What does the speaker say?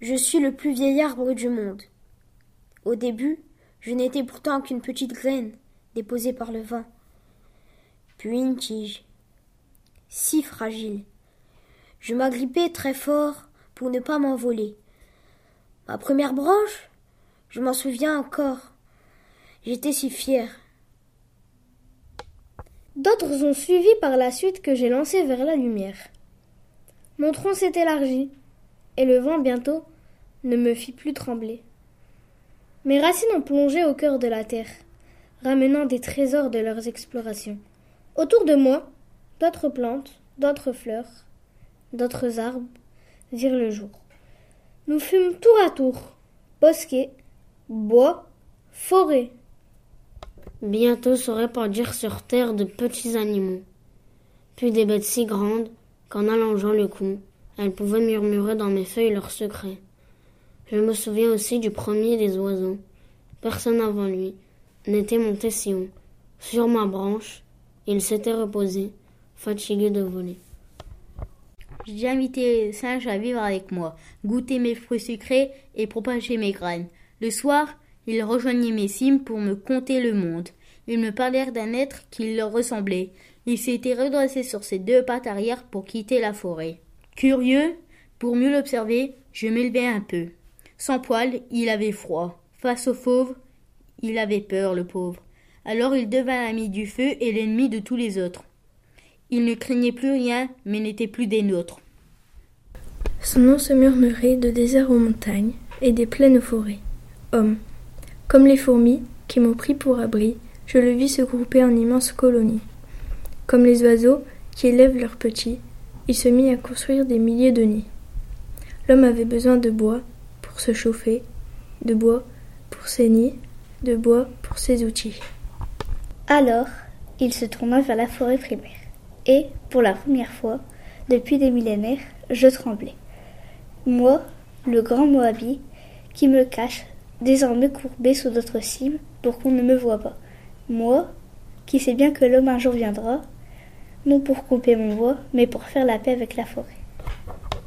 Je suis le plus vieil arbre du monde. Au début, je n'étais pourtant qu'une petite graine déposée par le vent, puis une tige, si fragile. Je m'agrippais très fort pour ne pas m'envoler. Ma première branche, je m'en souviens encore. J'étais si fier. D'autres ont suivi par la suite que j'ai lancé vers la lumière. Mon tronc s'est élargi, et le vent bientôt ne me fit plus trembler. Mes racines ont plongé au cœur de la terre, ramenant des trésors de leurs explorations. Autour de moi, d'autres plantes, d'autres fleurs, d'autres arbres virent le jour. Nous fûmes tour à tour, bosquets, bois, forêts. Bientôt se répandirent sur terre de petits animaux, puis des bêtes si grandes qu'en allongeant le cou, elles pouvaient murmurer dans mes feuilles leurs secrets. Je me souviens aussi du premier des oiseaux. Personne avant lui n'était monté si haut. Sur ma branche, il s'était reposé, fatigué de voler. J'ai invité les singes à vivre avec moi, goûter mes fruits sucrés et propager mes graines. Le soir, ils rejoignaient mes cimes pour me conter le monde. Ils me parlèrent d'un être qui leur ressemblait. Il s'était redressé sur ses deux pattes arrière pour quitter la forêt. Curieux, pour mieux l'observer, je m'élevai un peu. Sans poil, il avait froid. Face au fauve, il avait peur, le pauvre. Alors il devint l'ami du feu et l'ennemi de tous les autres. Il ne craignait plus rien, mais n'était plus des nôtres. Son nom se murmurait de désert aux montagnes et des plaines aux forêts. Homme. Comme les fourmis, qui m'ont pris pour abri, je le vis se grouper en immenses colonies. Comme les oiseaux, qui élèvent leurs petits, il se mit à construire des milliers de nids. L'homme avait besoin de bois se chauffer, de bois pour ses nids, de bois pour ses outils. Alors, il se tourna vers la forêt primaire. Et, pour la première fois, depuis des millénaires, je tremblais. Moi, le grand Moabi, qui me cache, désormais courbé sous d'autres cimes pour qu'on ne me voie pas. Moi, qui sais bien que l'homme un jour viendra, non pour couper mon bois, mais pour faire la paix avec la forêt.